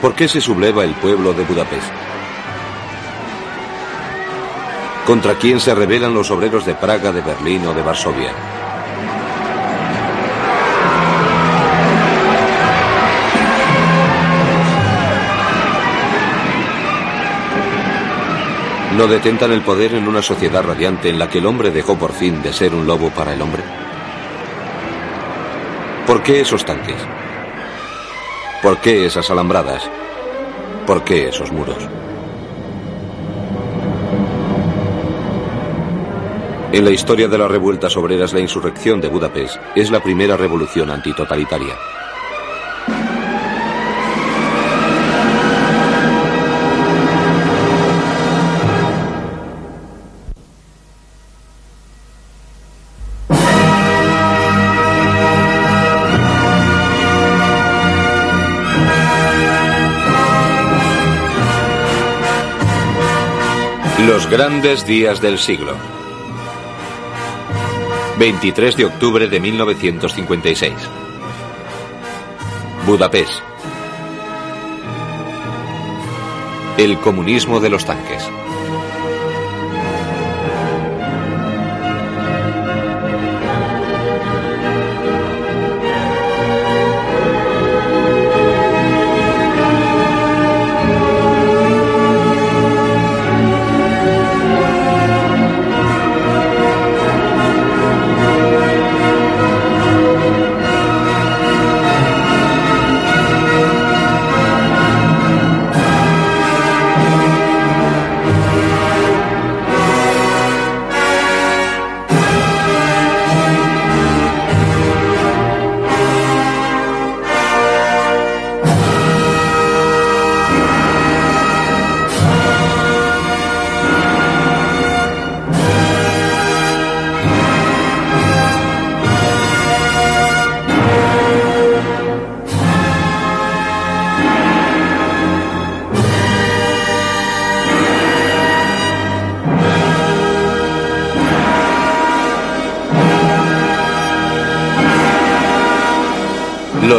¿Por qué? ¿Por qué se subleva el pueblo de Budapest? ¿Contra quién se rebelan los obreros de Praga, de Berlín o de Varsovia? ¿No detentan el poder en una sociedad radiante en la que el hombre dejó por fin de ser un lobo para el hombre? ¿Por qué esos tanques? ¿Por qué esas alambradas? ¿Por qué esos muros? En la historia de las revueltas obreras, la insurrección de Budapest es la primera revolución antitotalitaria. Grandes días del siglo. 23 de octubre de 1956. Budapest. El comunismo de los tanques.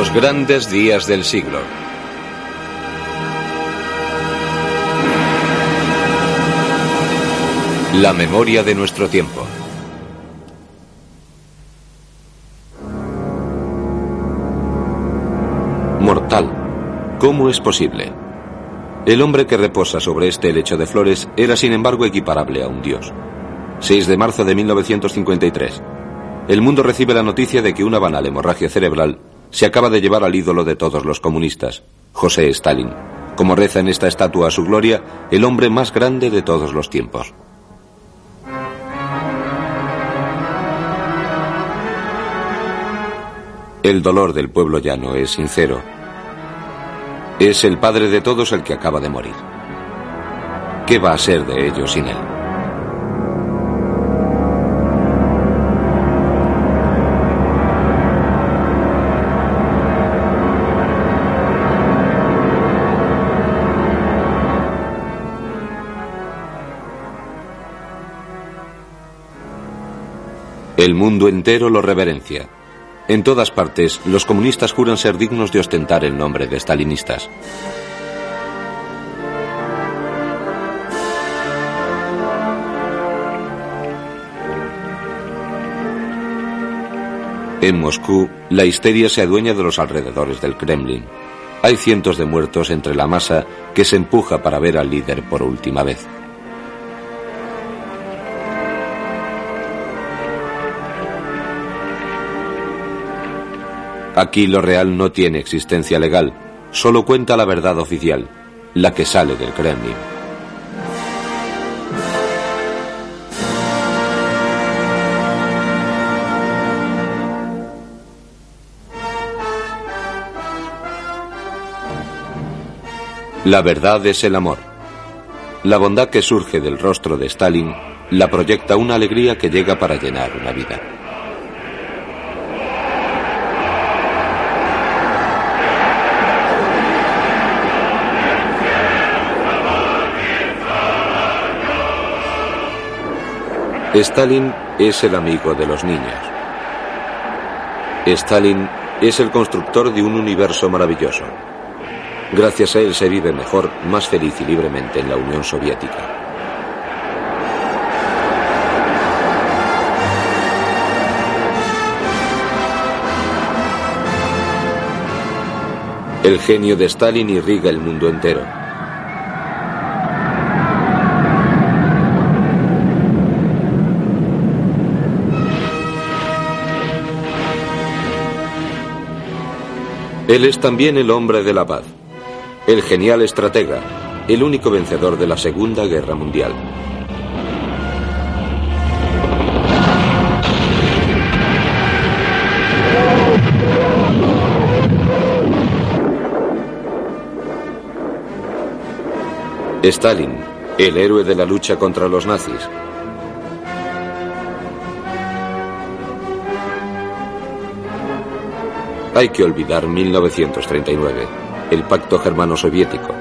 Los grandes días del siglo. La memoria de nuestro tiempo. Mortal. ¿Cómo es posible? El hombre que reposa sobre este lecho de flores era sin embargo equiparable a un dios. 6 de marzo de 1953. El mundo recibe la noticia de que una banal hemorragia cerebral se acaba de llevar al ídolo de todos los comunistas, José Stalin, como reza en esta estatua a su gloria, el hombre más grande de todos los tiempos. El dolor del pueblo llano es sincero. Es el padre de todos el que acaba de morir. ¿Qué va a ser de ellos sin él? El mundo entero lo reverencia. En todas partes, los comunistas juran ser dignos de ostentar el nombre de stalinistas. En Moscú, la histeria se adueña de los alrededores del Kremlin. Hay cientos de muertos entre la masa que se empuja para ver al líder por última vez. Aquí lo real no tiene existencia legal, solo cuenta la verdad oficial, la que sale del Kremlin. La verdad es el amor. La bondad que surge del rostro de Stalin la proyecta una alegría que llega para llenar una vida. Stalin es el amigo de los niños. Stalin es el constructor de un universo maravilloso. Gracias a él se vive mejor, más feliz y libremente en la Unión Soviética. El genio de Stalin irriga el mundo entero. Él es también el hombre de la paz, el genial estratega, el único vencedor de la Segunda Guerra Mundial. Stalin, el héroe de la lucha contra los nazis. Hay que olvidar 1939, el pacto germano-soviético.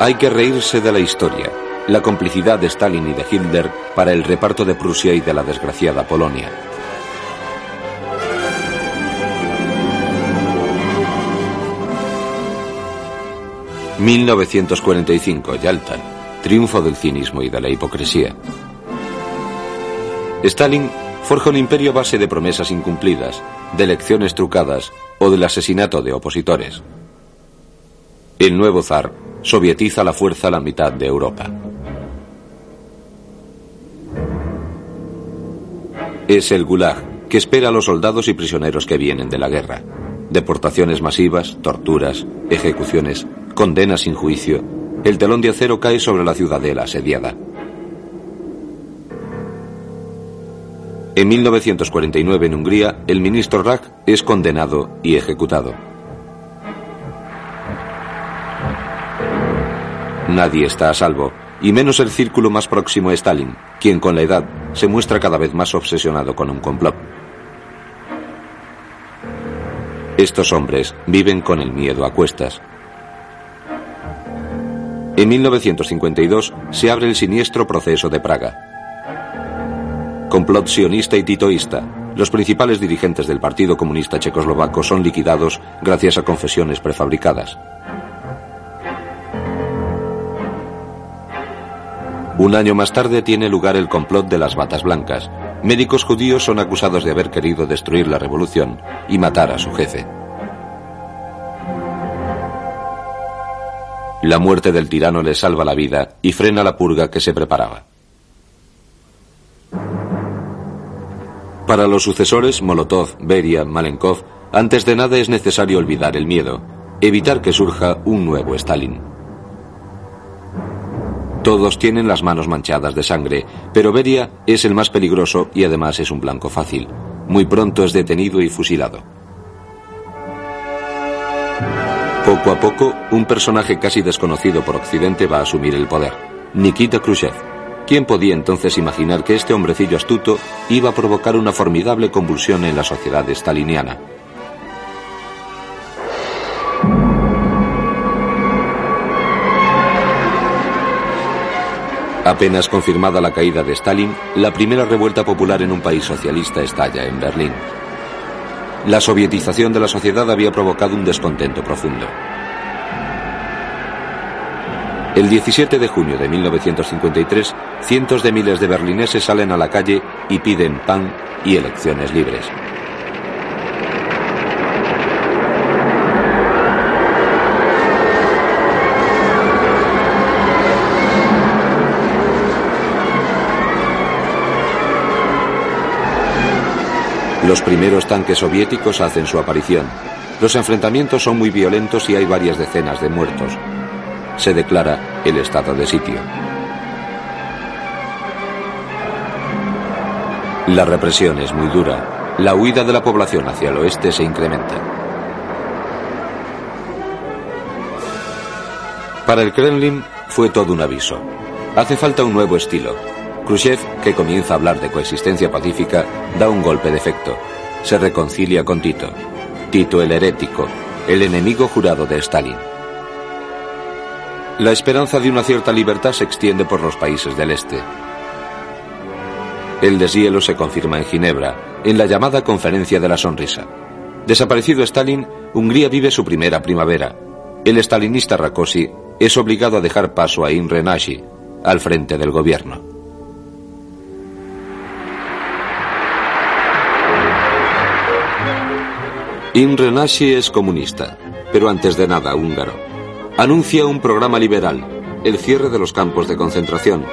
Hay que reírse de la historia, la complicidad de Stalin y de Hitler para el reparto de Prusia y de la desgraciada Polonia. 1945, Yalta. Triunfo del cinismo y de la hipocresía. Stalin forja un imperio base de promesas incumplidas, de elecciones trucadas o del asesinato de opositores. El nuevo zar sovietiza la fuerza a la mitad de Europa. Es el Gulag que espera a los soldados y prisioneros que vienen de la guerra. Deportaciones masivas, torturas, ejecuciones, condena sin juicio, el telón de acero cae sobre la ciudadela asediada. En 1949 en Hungría, el ministro Rack es condenado y ejecutado. Nadie está a salvo, y menos el círculo más próximo a Stalin, quien con la edad se muestra cada vez más obsesionado con un complot. Estos hombres viven con el miedo a cuestas. En 1952 se abre el siniestro proceso de Praga. Complot sionista y titoísta. Los principales dirigentes del Partido Comunista Checoslovaco son liquidados gracias a confesiones prefabricadas. Un año más tarde tiene lugar el complot de las batas blancas. Médicos judíos son acusados de haber querido destruir la revolución y matar a su jefe. La muerte del tirano le salva la vida y frena la purga que se preparaba. Para los sucesores, Molotov, Beria, Malenkov, antes de nada es necesario olvidar el miedo, evitar que surja un nuevo Stalin. Todos tienen las manos manchadas de sangre, pero Beria es el más peligroso y además es un blanco fácil. Muy pronto es detenido y fusilado. Poco a poco, un personaje casi desconocido por Occidente va a asumir el poder, Nikita Khrushchev. ¿Quién podía entonces imaginar que este hombrecillo astuto iba a provocar una formidable convulsión en la sociedad staliniana? Apenas confirmada la caída de Stalin, la primera revuelta popular en un país socialista estalla en Berlín. La sovietización de la sociedad había provocado un descontento profundo. El 17 de junio de 1953, cientos de miles de berlineses salen a la calle y piden pan y elecciones libres. Los primeros tanques soviéticos hacen su aparición. Los enfrentamientos son muy violentos y hay varias decenas de muertos. Se declara el estado de sitio. La represión es muy dura. La huida de la población hacia el oeste se incrementa. Para el Kremlin fue todo un aviso. Hace falta un nuevo estilo, Khrushchev, que comienza a hablar de coexistencia pacífica, da un golpe de efecto. Se reconcilia con Tito. Tito el herético, el enemigo jurado de Stalin. La esperanza de una cierta libertad se extiende por los países del este. El deshielo se confirma en Ginebra, en la llamada Conferencia de la Sonrisa. Desaparecido Stalin, Hungría vive su primera primavera. El stalinista Rakosi es obligado a dejar paso a Imre Nagy al frente del gobierno. Imre Nagy es comunista, pero antes de nada húngaro. Anuncia un programa liberal, el cierre de los campos de concentración,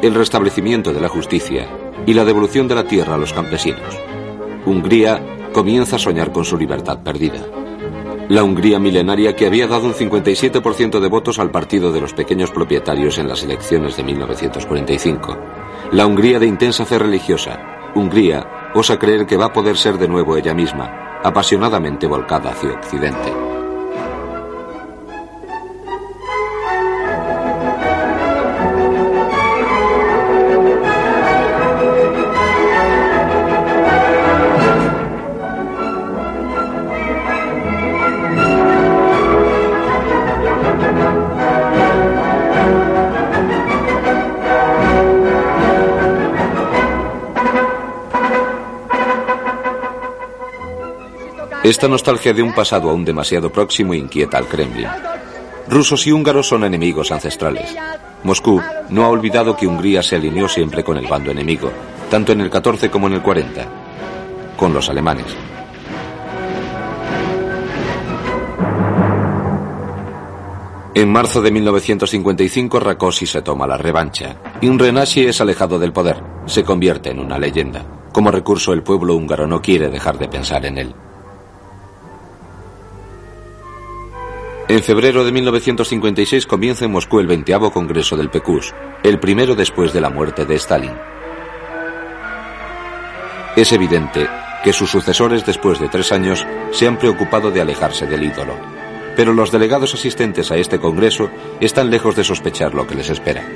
el restablecimiento de la justicia y la devolución de la tierra a los campesinos. Hungría comienza a soñar con su libertad perdida. La Hungría milenaria que había dado un 57% de votos al Partido de los Pequeños Propietarios en las elecciones de 1945. La Hungría de intensa fe religiosa. Hungría osa creer que va a poder ser de nuevo ella misma, apasionadamente volcada hacia Occidente. Esta nostalgia de un pasado aún demasiado próximo inquieta al Kremlin. Rusos y húngaros son enemigos ancestrales. Moscú no ha olvidado que Hungría se alineó siempre con el bando enemigo, tanto en el 14 como en el 40, con los alemanes. En marzo de 1955 Rakosi se toma la revancha. Imre es alejado del poder, se convierte en una leyenda. Como recurso el pueblo húngaro no quiere dejar de pensar en él. En febrero de 1956 comienza en Moscú el 20 Congreso del PQS, el primero después de la muerte de Stalin. Es evidente que sus sucesores después de tres años se han preocupado de alejarse del ídolo, pero los delegados asistentes a este Congreso están lejos de sospechar lo que les espera.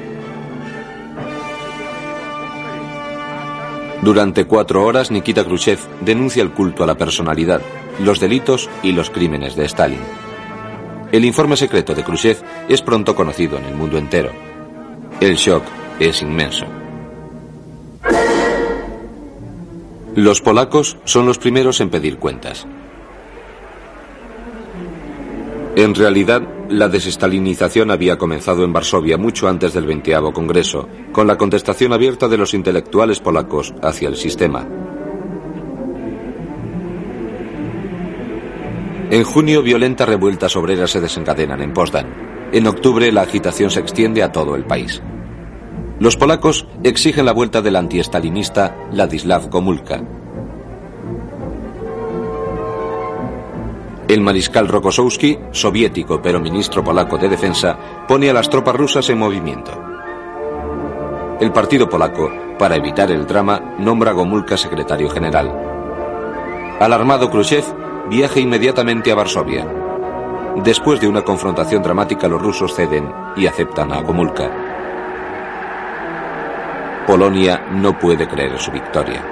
Durante cuatro horas Nikita Khrushchev denuncia el culto a la personalidad, los delitos y los crímenes de Stalin. El informe secreto de Khrushchev es pronto conocido en el mundo entero. El shock es inmenso. Los polacos son los primeros en pedir cuentas. En realidad, la desestalinización había comenzado en Varsovia mucho antes del 20 Congreso, con la contestación abierta de los intelectuales polacos hacia el sistema. En junio, violentas revueltas obreras se desencadenan en Poznan. En octubre, la agitación se extiende a todo el país. Los polacos exigen la vuelta del antiestalinista Ladislav Gomulka. El mariscal Rokossowski, soviético pero ministro polaco de defensa, pone a las tropas rusas en movimiento. El partido polaco, para evitar el drama, nombra a Gomulka secretario general. Alarmado Khrushchev viaja inmediatamente a Varsovia. Después de una confrontación dramática, los rusos ceden y aceptan a Gomulka. Polonia no puede creer su victoria.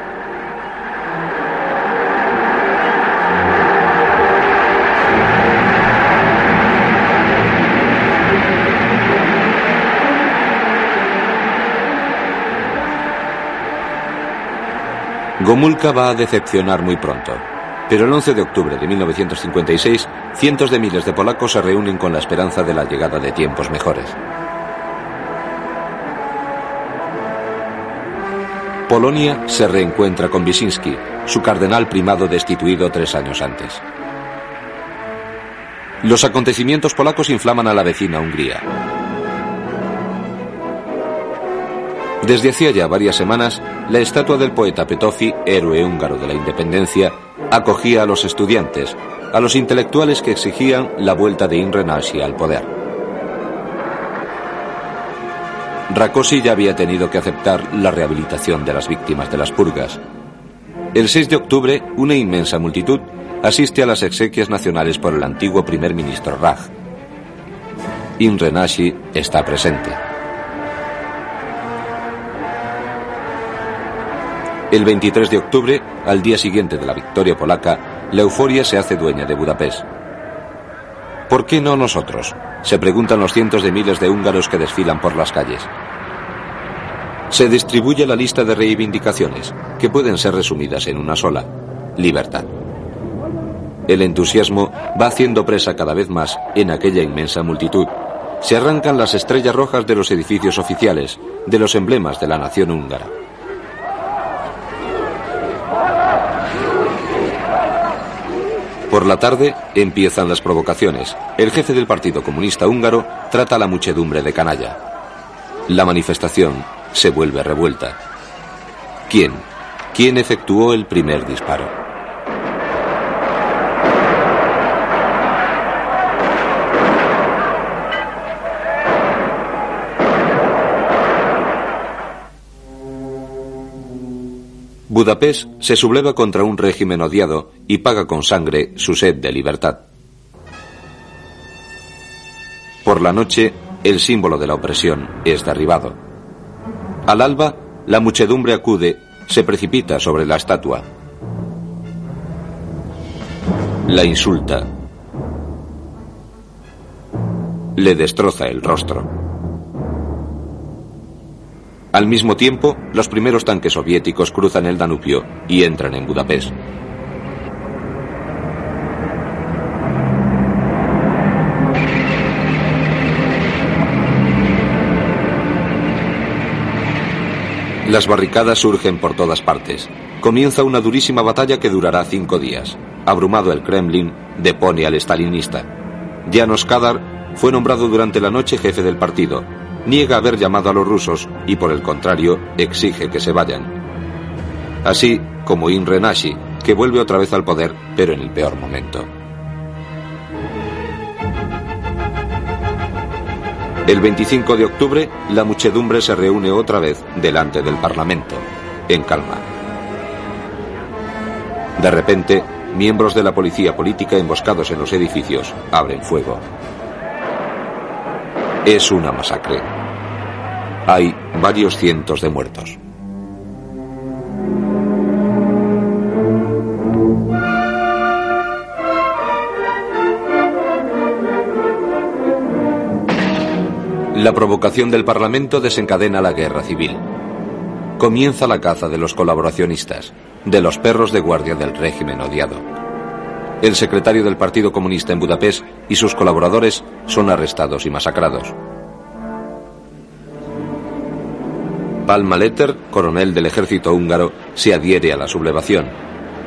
Gomulka va a decepcionar muy pronto. Pero el 11 de octubre de 1956, cientos de miles de polacos se reúnen con la esperanza de la llegada de tiempos mejores. Polonia se reencuentra con Wyszynski, su cardenal primado destituido tres años antes. Los acontecimientos polacos inflaman a la vecina Hungría. Desde hacía ya varias semanas, la estatua del poeta Petofi, héroe húngaro de la independencia, acogía a los estudiantes, a los intelectuales que exigían la vuelta de Imre al poder. Rakosi ya había tenido que aceptar la rehabilitación de las víctimas de las purgas. El 6 de octubre, una inmensa multitud asiste a las exequias nacionales por el antiguo primer ministro Raj. Imre está presente. El 23 de octubre, al día siguiente de la victoria polaca, la euforia se hace dueña de Budapest. ¿Por qué no nosotros? Se preguntan los cientos de miles de húngaros que desfilan por las calles. Se distribuye la lista de reivindicaciones, que pueden ser resumidas en una sola, libertad. El entusiasmo va haciendo presa cada vez más en aquella inmensa multitud. Se arrancan las estrellas rojas de los edificios oficiales, de los emblemas de la nación húngara. Por la tarde empiezan las provocaciones. El jefe del Partido Comunista Húngaro trata a la muchedumbre de canalla. La manifestación se vuelve revuelta. ¿Quién? ¿Quién efectuó el primer disparo? Budapest se subleva contra un régimen odiado y paga con sangre su sed de libertad. Por la noche, el símbolo de la opresión es derribado. Al alba, la muchedumbre acude, se precipita sobre la estatua. La insulta. Le destroza el rostro. Al mismo tiempo, los primeros tanques soviéticos cruzan el Danubio y entran en Budapest. Las barricadas surgen por todas partes. Comienza una durísima batalla que durará cinco días. Abrumado el Kremlin, depone al stalinista. Janos Kadar fue nombrado durante la noche jefe del partido, niega haber llamado a los rusos y por el contrario exige que se vayan. Así como Imre Nashi, que vuelve otra vez al poder, pero en el peor momento. El 25 de octubre, la muchedumbre se reúne otra vez delante del Parlamento, en calma. De repente, miembros de la policía política emboscados en los edificios abren fuego. Es una masacre. Hay varios cientos de muertos. La provocación del Parlamento desencadena la guerra civil. Comienza la caza de los colaboracionistas, de los perros de guardia del régimen odiado. El secretario del Partido Comunista en Budapest y sus colaboradores son arrestados y masacrados. Palmaletter, coronel del ejército húngaro, se adhiere a la sublevación.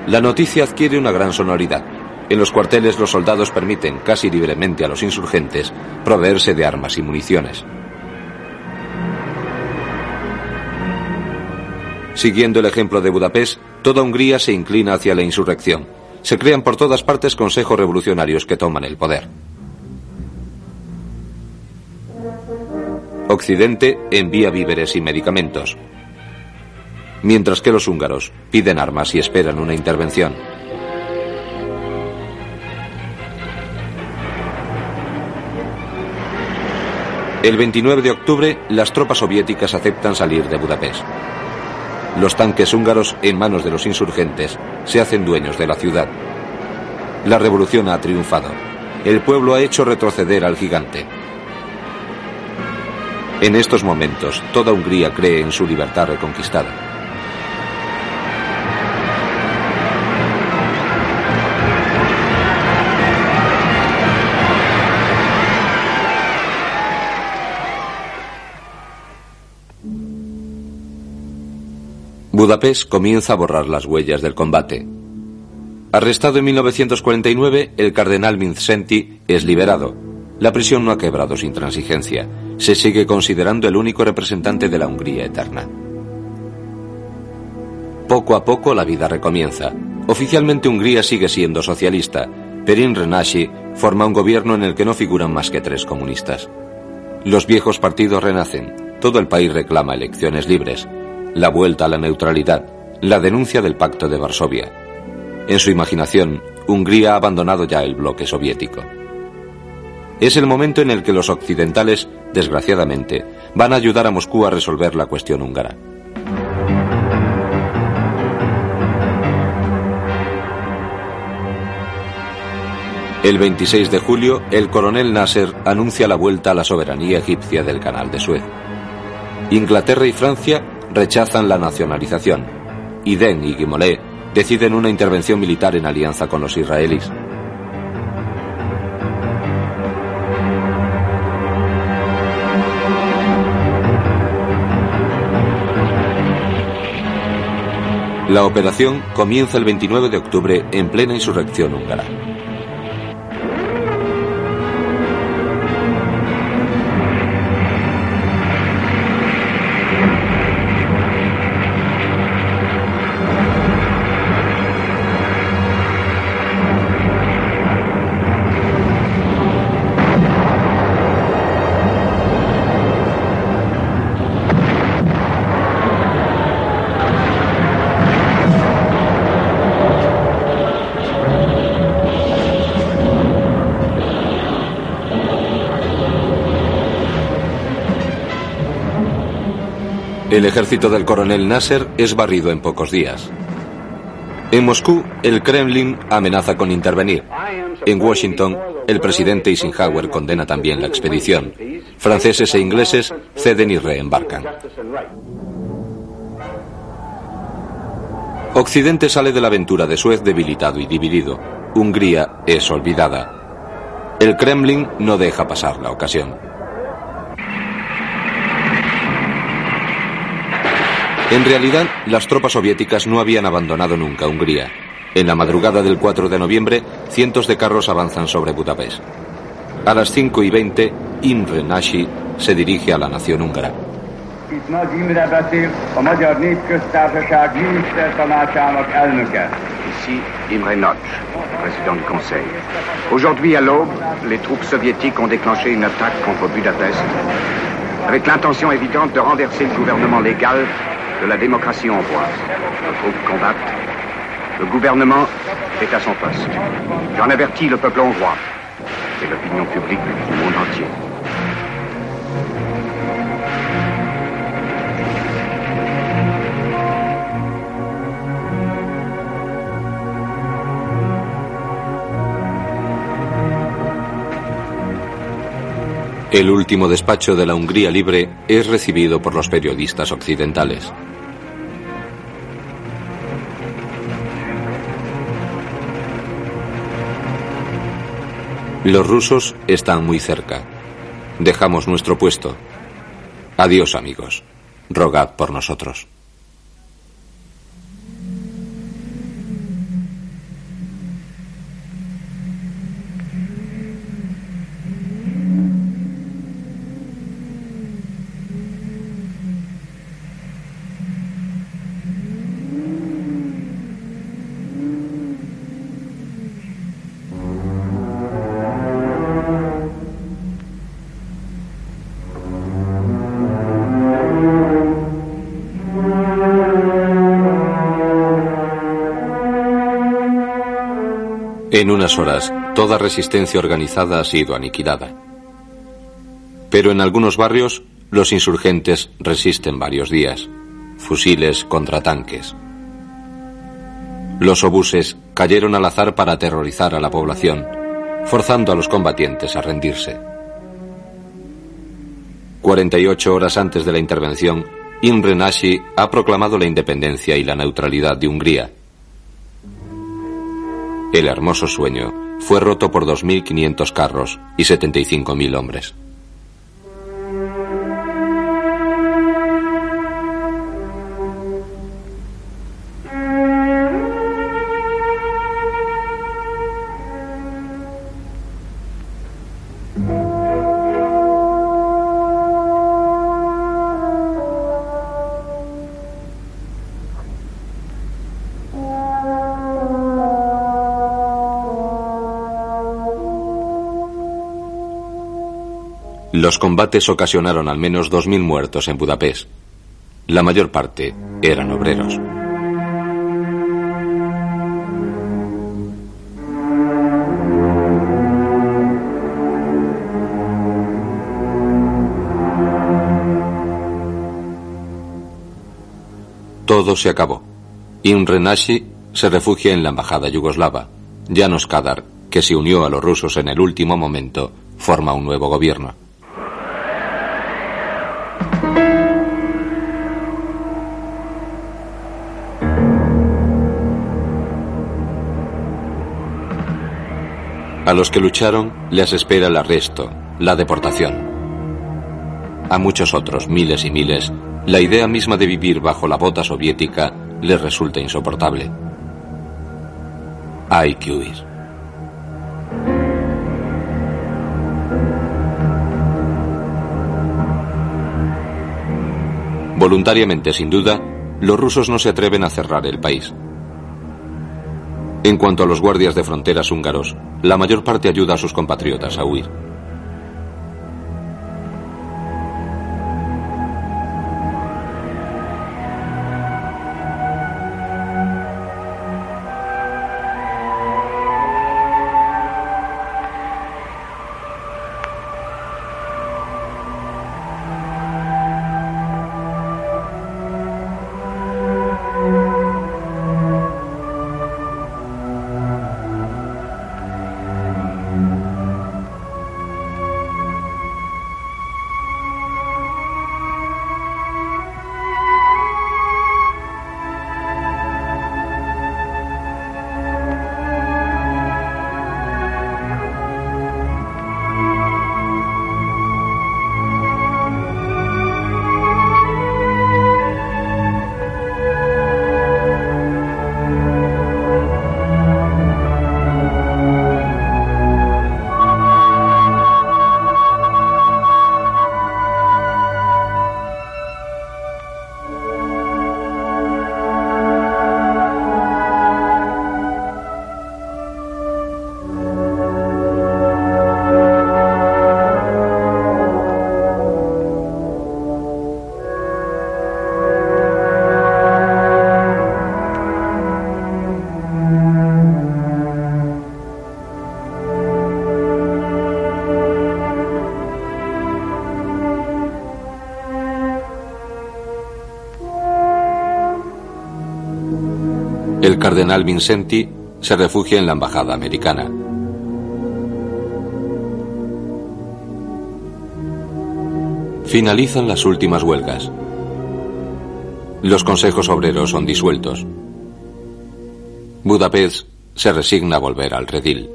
La noticia adquiere una gran sonoridad. En los cuarteles los soldados permiten casi libremente a los insurgentes proveerse de armas y municiones. Siguiendo el ejemplo de Budapest, toda Hungría se inclina hacia la insurrección. Se crean por todas partes consejos revolucionarios que toman el poder. Occidente envía víveres y medicamentos, mientras que los húngaros piden armas y esperan una intervención. El 29 de octubre, las tropas soviéticas aceptan salir de Budapest. Los tanques húngaros, en manos de los insurgentes, se hacen dueños de la ciudad. La revolución ha triunfado. El pueblo ha hecho retroceder al gigante. En estos momentos, toda Hungría cree en su libertad reconquistada. Budapest comienza a borrar las huellas del combate. Arrestado en 1949, el cardenal Vincenti es liberado. La prisión no ha quebrado su intransigencia se sigue considerando el único representante de la Hungría eterna. Poco a poco la vida recomienza. Oficialmente Hungría sigue siendo socialista. Perin Renashi forma un gobierno en el que no figuran más que tres comunistas. Los viejos partidos renacen. Todo el país reclama elecciones libres. La vuelta a la neutralidad. La denuncia del Pacto de Varsovia. En su imaginación, Hungría ha abandonado ya el bloque soviético. Es el momento en el que los occidentales, desgraciadamente, van a ayudar a Moscú a resolver la cuestión húngara. El 26 de julio, el coronel Nasser anuncia la vuelta a la soberanía egipcia del canal de Suez. Inglaterra y Francia rechazan la nacionalización. Iden y Guimolet deciden una intervención militar en alianza con los israelíes. La operación comienza el 29 de octubre en plena insurrección húngara. El ejército del coronel Nasser es barrido en pocos días. En Moscú, el Kremlin amenaza con intervenir. En Washington, el presidente Eisenhower condena también la expedición. Franceses e ingleses ceden y reembarcan. Occidente sale de la aventura de Suez debilitado y dividido. Hungría es olvidada. El Kremlin no deja pasar la ocasión. En realidad, las tropas soviéticas no habían abandonado nunca Hungría. En la madrugada del 4 de noviembre, cientos de carros avanzan sobre Budapest. A las 5 y 20, Imre Nagy se dirige a la nación húngara. Ici Imre Nagy, président du Conseil. Aujourd'hui à l'aube, les troupes soviétiques ont déclenché une attaque contre Budapest avec l'intention évidente de renverser le gouvernement légal de la démocratie hongroise. Nos troupes combattent. Le gouvernement est à son poste. J'en avertis le peuple hongrois et l'opinion publique du monde entier. El último despacho de la Hungría libre es recibido por los periodistas occidentales. Los rusos están muy cerca. Dejamos nuestro puesto. Adiós amigos. Rogad por nosotros. En unas horas, toda resistencia organizada ha sido aniquilada. Pero en algunos barrios, los insurgentes resisten varios días. Fusiles contra tanques. Los obuses cayeron al azar para aterrorizar a la población, forzando a los combatientes a rendirse. 48 horas antes de la intervención, Imre Nagy ha proclamado la independencia y la neutralidad de Hungría el hermoso sueño fue roto por 2.500 carros y 75.000 hombres. Los combates ocasionaron al menos 2.000 muertos en Budapest. La mayor parte eran obreros. Todo se acabó. Imre Nagy se refugia en la embajada yugoslava. Janos Kadar, que se unió a los rusos en el último momento, forma un nuevo gobierno. A los que lucharon les espera el arresto, la deportación. A muchos otros, miles y miles, la idea misma de vivir bajo la bota soviética les resulta insoportable. Hay que huir. Voluntariamente, sin duda, los rusos no se atreven a cerrar el país. En cuanto a los guardias de fronteras húngaros, la mayor parte ayuda a sus compatriotas a huir. El cardenal Vincenti se refugia en la embajada americana. Finalizan las últimas huelgas. Los consejos obreros son disueltos. Budapest se resigna a volver al redil.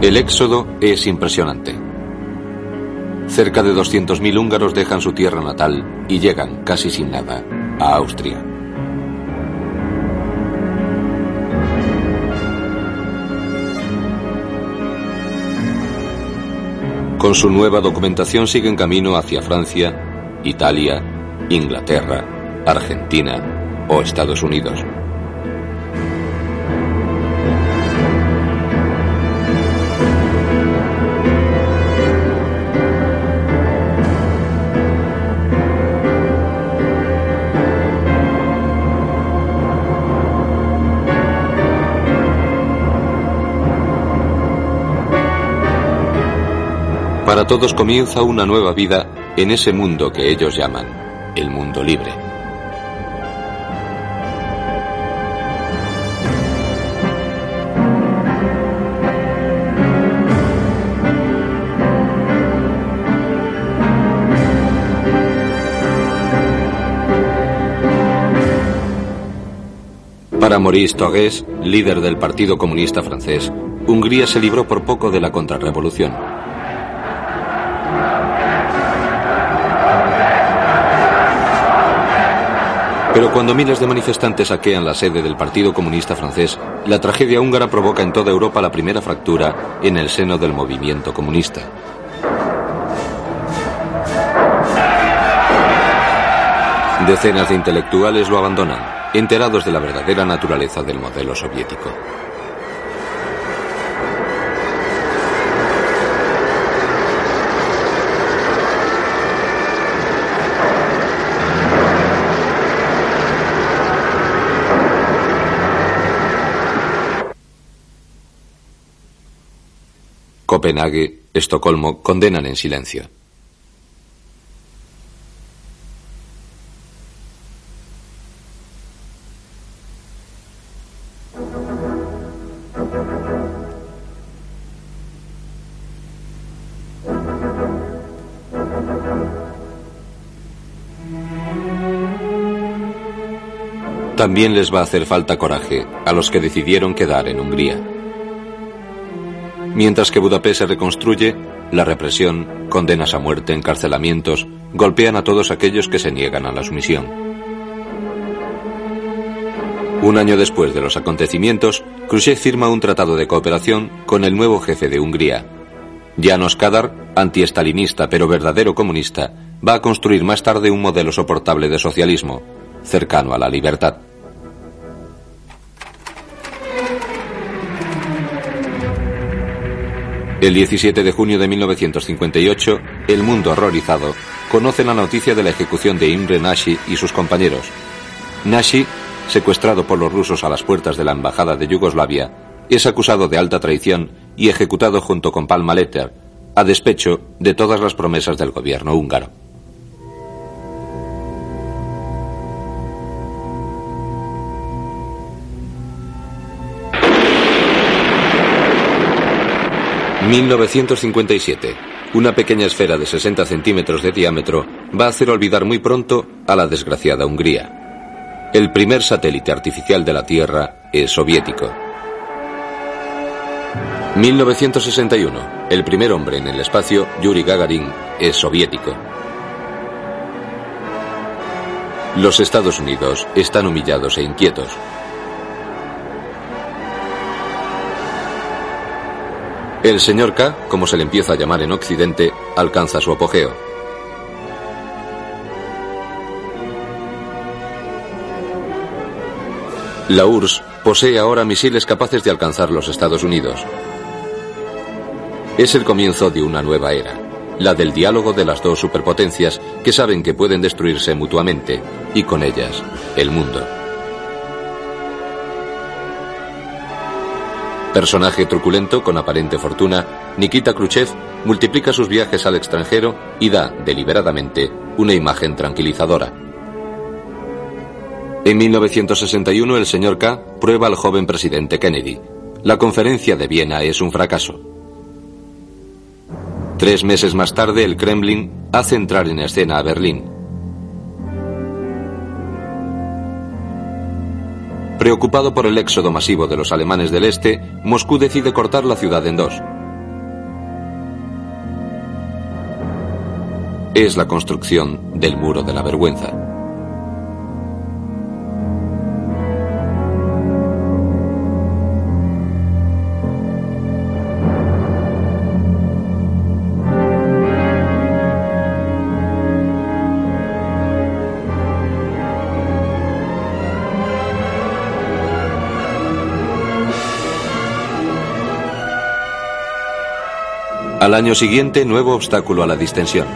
El éxodo es impresionante. Cerca de 200.000 húngaros dejan su tierra natal y llegan, casi sin nada, a Austria. Con su nueva documentación siguen camino hacia Francia, Italia, Inglaterra, Argentina o Estados Unidos. Todos comienza una nueva vida en ese mundo que ellos llaman el mundo libre. Para Maurice Togues, líder del Partido Comunista francés, Hungría se libró por poco de la contrarrevolución. Pero cuando miles de manifestantes saquean la sede del Partido Comunista francés, la tragedia húngara provoca en toda Europa la primera fractura en el seno del movimiento comunista. Decenas de intelectuales lo abandonan, enterados de la verdadera naturaleza del modelo soviético. Copenhague, Estocolmo condenan en silencio. También les va a hacer falta coraje a los que decidieron quedar en Hungría. Mientras que Budapest se reconstruye, la represión, condenas a muerte, encarcelamientos, golpean a todos aquellos que se niegan a la sumisión. Un año después de los acontecimientos, Khrushchev firma un tratado de cooperación con el nuevo jefe de Hungría. Janos Kadar, antiestalinista pero verdadero comunista, va a construir más tarde un modelo soportable de socialismo, cercano a la libertad. El 17 de junio de 1958, el mundo horrorizado conoce la noticia de la ejecución de Imre Nashi y sus compañeros. Nashi, secuestrado por los rusos a las puertas de la embajada de Yugoslavia, es acusado de alta traición y ejecutado junto con Palma Letter, a despecho de todas las promesas del gobierno húngaro. 1957. Una pequeña esfera de 60 centímetros de diámetro va a hacer olvidar muy pronto a la desgraciada Hungría. El primer satélite artificial de la Tierra es soviético. 1961. El primer hombre en el espacio, Yuri Gagarin, es soviético. Los Estados Unidos están humillados e inquietos. El señor K, como se le empieza a llamar en Occidente, alcanza su apogeo. La URSS posee ahora misiles capaces de alcanzar los Estados Unidos. Es el comienzo de una nueva era, la del diálogo de las dos superpotencias que saben que pueden destruirse mutuamente, y con ellas, el mundo. Personaje truculento con aparente fortuna, Nikita Khrushchev multiplica sus viajes al extranjero y da, deliberadamente, una imagen tranquilizadora. En 1961 el señor K prueba al joven presidente Kennedy. La conferencia de Viena es un fracaso. Tres meses más tarde el Kremlin hace entrar en escena a Berlín, Preocupado por el éxodo masivo de los alemanes del este, Moscú decide cortar la ciudad en dos. Es la construcción del muro de la vergüenza. Al año siguiente, nuevo obstáculo a la distensión.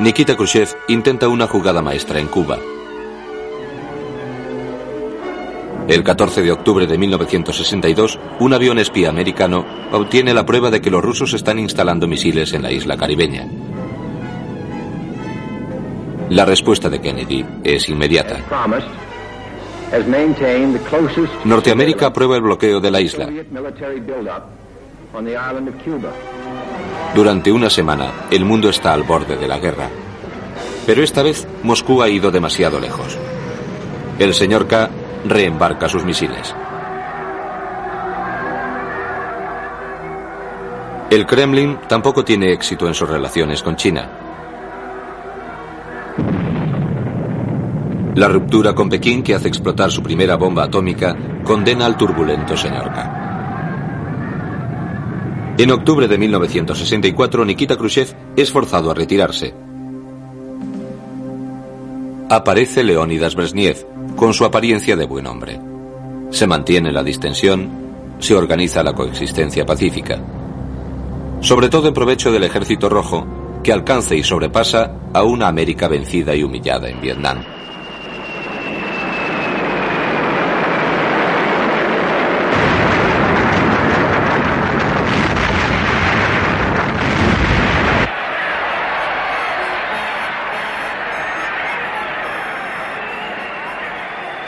Nikita Khrushchev intenta una jugada maestra en Cuba. El 14 de octubre de 1962, un avión espía americano obtiene la prueba de que los rusos están instalando misiles en la isla caribeña. La respuesta de Kennedy es inmediata. Norteamérica aprueba el bloqueo de la isla. Durante una semana, el mundo está al borde de la guerra. Pero esta vez Moscú ha ido demasiado lejos. El señor K reembarca sus misiles. El Kremlin tampoco tiene éxito en sus relaciones con China. La ruptura con Pekín, que hace explotar su primera bomba atómica, condena al turbulento señor K. En octubre de 1964, Nikita Khrushchev es forzado a retirarse. Aparece Leónidas Brezhnev, con su apariencia de buen hombre. Se mantiene la distensión, se organiza la coexistencia pacífica. Sobre todo en provecho del Ejército Rojo, que alcanza y sobrepasa a una América vencida y humillada en Vietnam.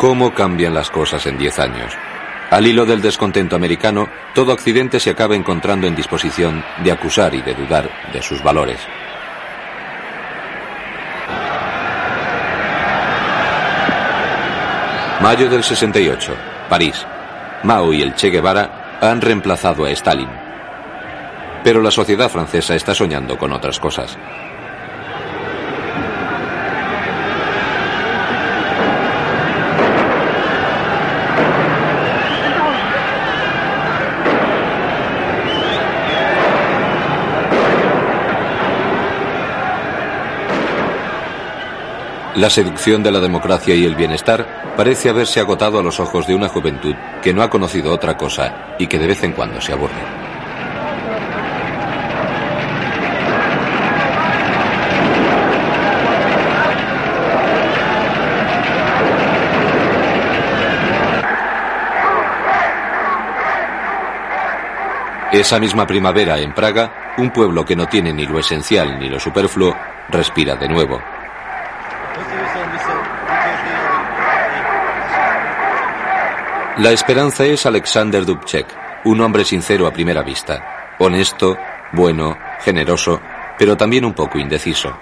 ¿Cómo cambian las cosas en diez años? Al hilo del descontento americano, todo Occidente se acaba encontrando en disposición de acusar y de dudar de sus valores. Mayo del 68, París. Mao y el Che Guevara han reemplazado a Stalin. Pero la sociedad francesa está soñando con otras cosas. La seducción de la democracia y el bienestar parece haberse agotado a los ojos de una juventud que no ha conocido otra cosa y que de vez en cuando se aburre. Esa misma primavera en Praga, un pueblo que no tiene ni lo esencial ni lo superfluo, respira de nuevo. La esperanza es Alexander Dubček, un hombre sincero a primera vista, honesto, bueno, generoso, pero también un poco indeciso.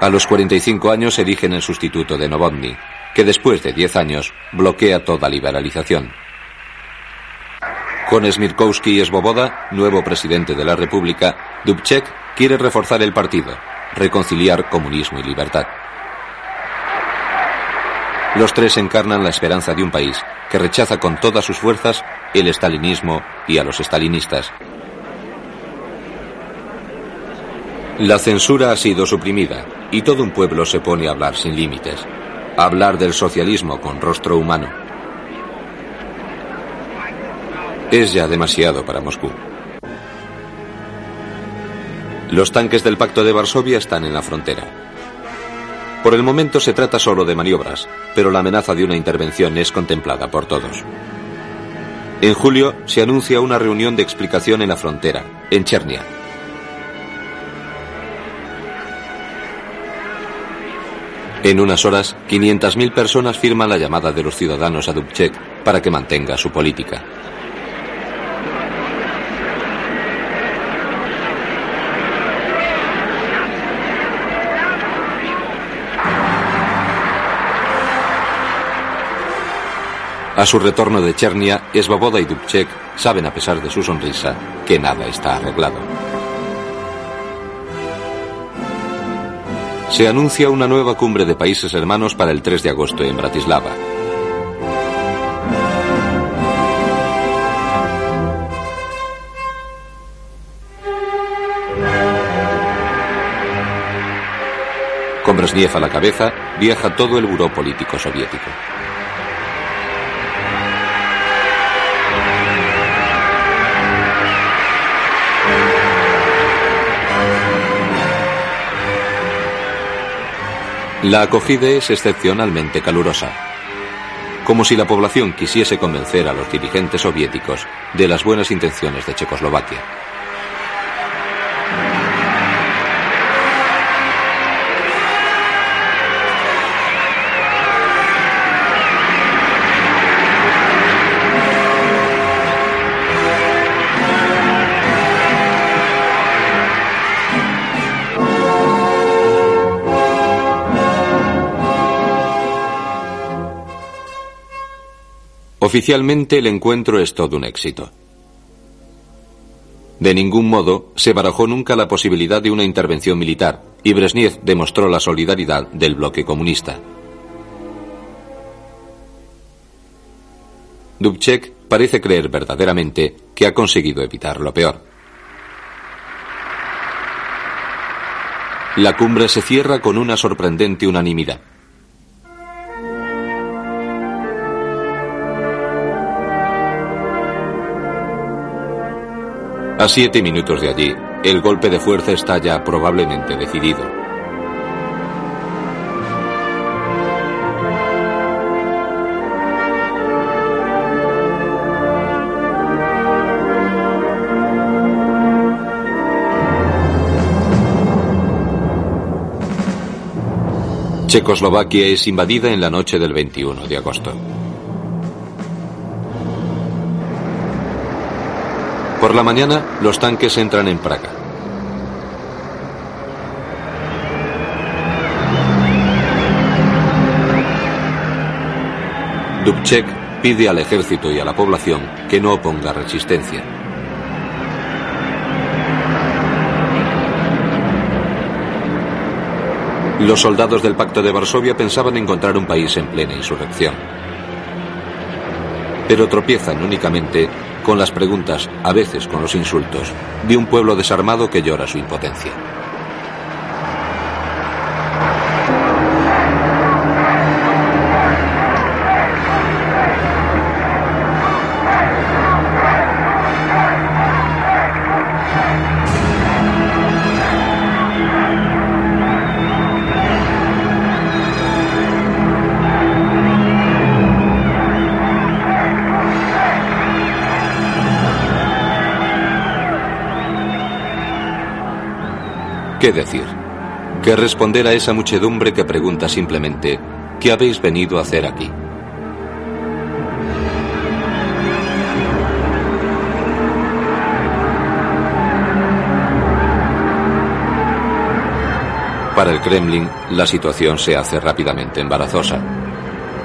A los 45 años eligen el sustituto de Novotny, que después de 10 años bloquea toda liberalización. Con Smirkowski y Svoboda, nuevo presidente de la República, Dubček quiere reforzar el partido, reconciliar comunismo y libertad. Los tres encarnan la esperanza de un país que rechaza con todas sus fuerzas el estalinismo y a los estalinistas. La censura ha sido suprimida y todo un pueblo se pone a hablar sin límites, a hablar del socialismo con rostro humano. Es ya demasiado para Moscú. Los tanques del Pacto de Varsovia están en la frontera. Por el momento se trata solo de maniobras, pero la amenaza de una intervención es contemplada por todos. En julio se anuncia una reunión de explicación en la frontera, en Chernia. En unas horas, 500.000 personas firman la llamada de los ciudadanos a Dubček para que mantenga su política. A su retorno de Chernia, Svoboda y Dubček saben, a pesar de su sonrisa, que nada está arreglado. Se anuncia una nueva cumbre de países hermanos para el 3 de agosto en Bratislava. Con Brezhnev a la cabeza, viaja todo el buró político soviético. La acogida es excepcionalmente calurosa, como si la población quisiese convencer a los dirigentes soviéticos de las buenas intenciones de Checoslovaquia. Oficialmente el encuentro es todo un éxito. De ningún modo se barajó nunca la posibilidad de una intervención militar y Brezhnev demostró la solidaridad del bloque comunista. Dubček parece creer verdaderamente que ha conseguido evitar lo peor. La cumbre se cierra con una sorprendente unanimidad. A siete minutos de allí, el golpe de fuerza está ya probablemente decidido. Checoslovaquia es invadida en la noche del 21 de agosto. Por la mañana, los tanques entran en Praga. Dubček pide al ejército y a la población que no oponga resistencia. Los soldados del Pacto de Varsovia pensaban encontrar un país en plena insurrección. Pero tropiezan únicamente con las preguntas, a veces con los insultos, de un pueblo desarmado que llora su impotencia. ¿Qué decir? ¿Qué responder a esa muchedumbre que pregunta simplemente, ¿qué habéis venido a hacer aquí? Para el Kremlin, la situación se hace rápidamente embarazosa.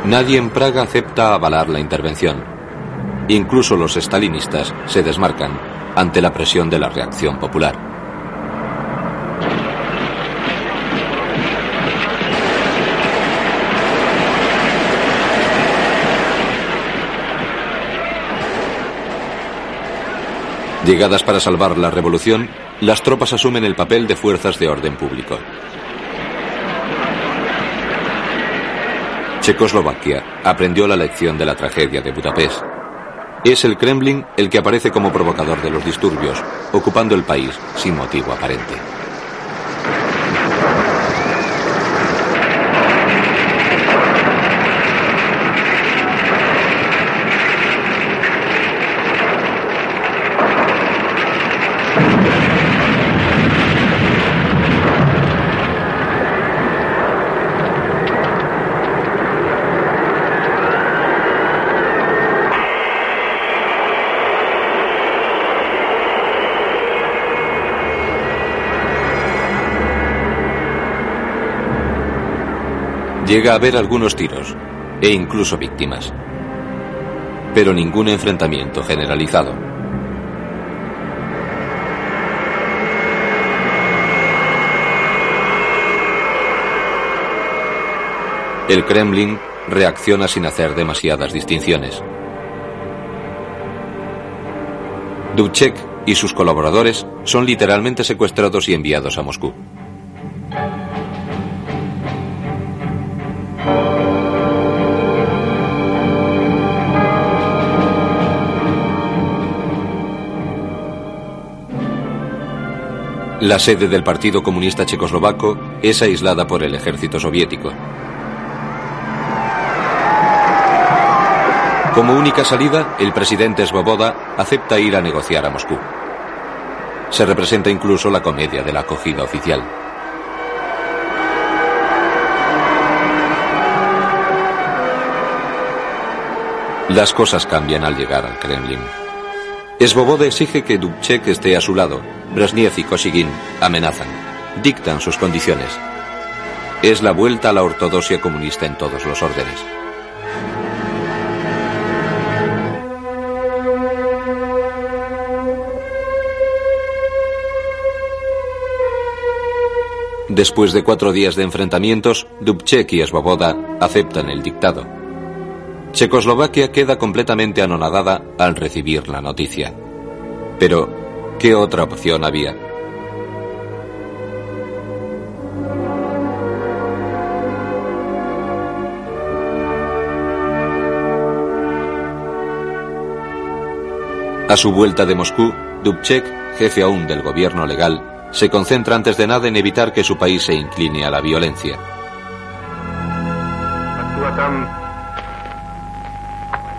Nadie en Praga acepta avalar la intervención. Incluso los estalinistas se desmarcan ante la presión de la reacción popular. Llegadas para salvar la revolución, las tropas asumen el papel de fuerzas de orden público. Checoslovaquia aprendió la lección de la tragedia de Budapest. Es el Kremlin el que aparece como provocador de los disturbios, ocupando el país sin motivo aparente. Llega a haber algunos tiros e incluso víctimas, pero ningún enfrentamiento generalizado. El Kremlin reacciona sin hacer demasiadas distinciones. Dubček y sus colaboradores son literalmente secuestrados y enviados a Moscú. La sede del Partido Comunista Checoslovaco es aislada por el ejército soviético. Como única salida, el presidente Svoboda acepta ir a negociar a Moscú. Se representa incluso la comedia de la acogida oficial. Las cosas cambian al llegar al Kremlin. Svoboda exige que Dubček esté a su lado. Brezhnev y Kosygin amenazan. Dictan sus condiciones. Es la vuelta a la ortodoxia comunista en todos los órdenes. Después de cuatro días de enfrentamientos, Dubček y Svoboda aceptan el dictado. Checoslovaquia queda completamente anonadada al recibir la noticia. Pero, ¿qué otra opción había? A su vuelta de Moscú, Dubček, jefe aún del gobierno legal, se concentra antes de nada en evitar que su país se incline a la violencia.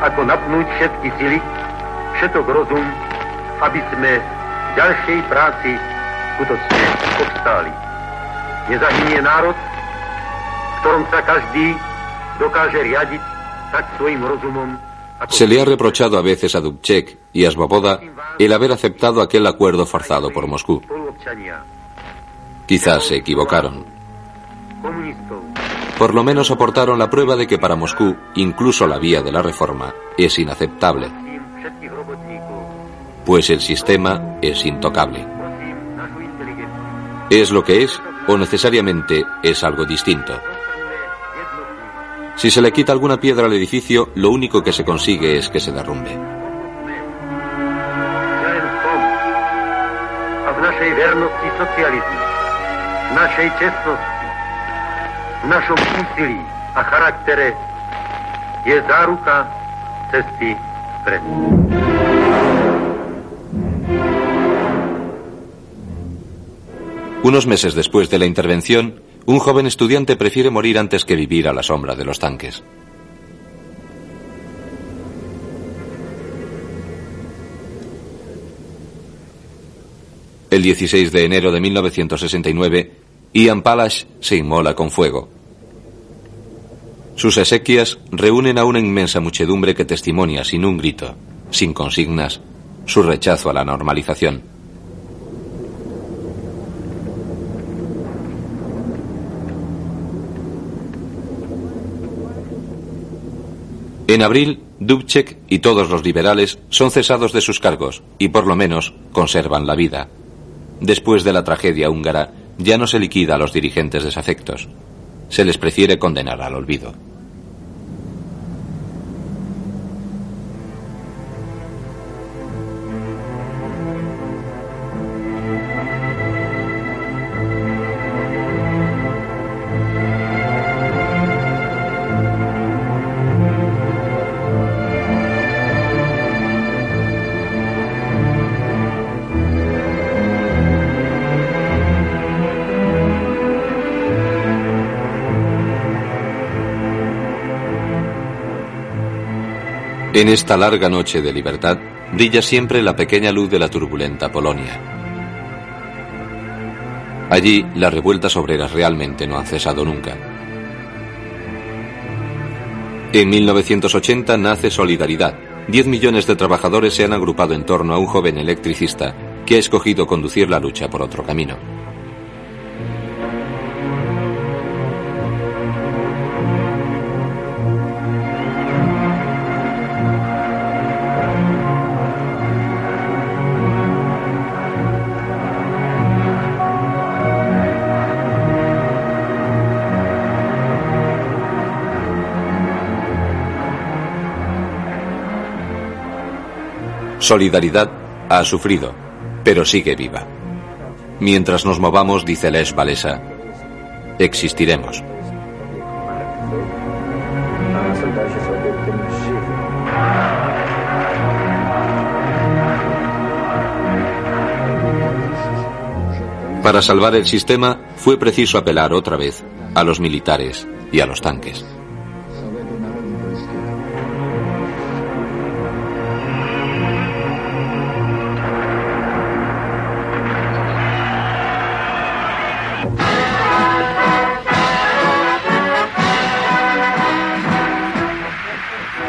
Ako rozum, tak Se le ha reprochado a veces a Dubček y a Svoboda el haber aceptado aquel acuerdo forzado por Moscú. Quizás se equivocaron. Por lo menos aportaron la prueba de que para Moscú incluso la vía de la reforma es inaceptable, pues el sistema es intocable. Es lo que es o necesariamente es algo distinto. Si se le quita alguna piedra al edificio, lo único que se consigue es que se derrumbe. Unos meses después de la intervención, un joven estudiante prefiere morir antes que vivir a la sombra de los tanques. El 16 de enero de 1969, Ian Palash se inmola con fuego. Sus esequias reúnen a una inmensa muchedumbre que testimonia sin un grito, sin consignas, su rechazo a la normalización. En abril, Dubček y todos los liberales son cesados de sus cargos y por lo menos conservan la vida. Después de la tragedia húngara, ya no se liquida a los dirigentes desafectos. Se les prefiere condenar al olvido. En esta larga noche de libertad brilla siempre la pequeña luz de la turbulenta Polonia. Allí las revueltas obreras realmente no han cesado nunca. En 1980 nace Solidaridad. Diez millones de trabajadores se han agrupado en torno a un joven electricista que ha escogido conducir la lucha por otro camino. Solidaridad ha sufrido, pero sigue viva. Mientras nos movamos, dice Les Valesa, existiremos. Para salvar el sistema fue preciso apelar otra vez a los militares y a los tanques.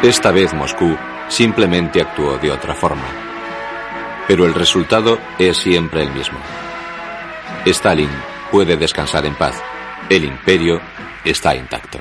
Esta vez Moscú simplemente actuó de otra forma. Pero el resultado es siempre el mismo. Stalin puede descansar en paz. El imperio está intacto.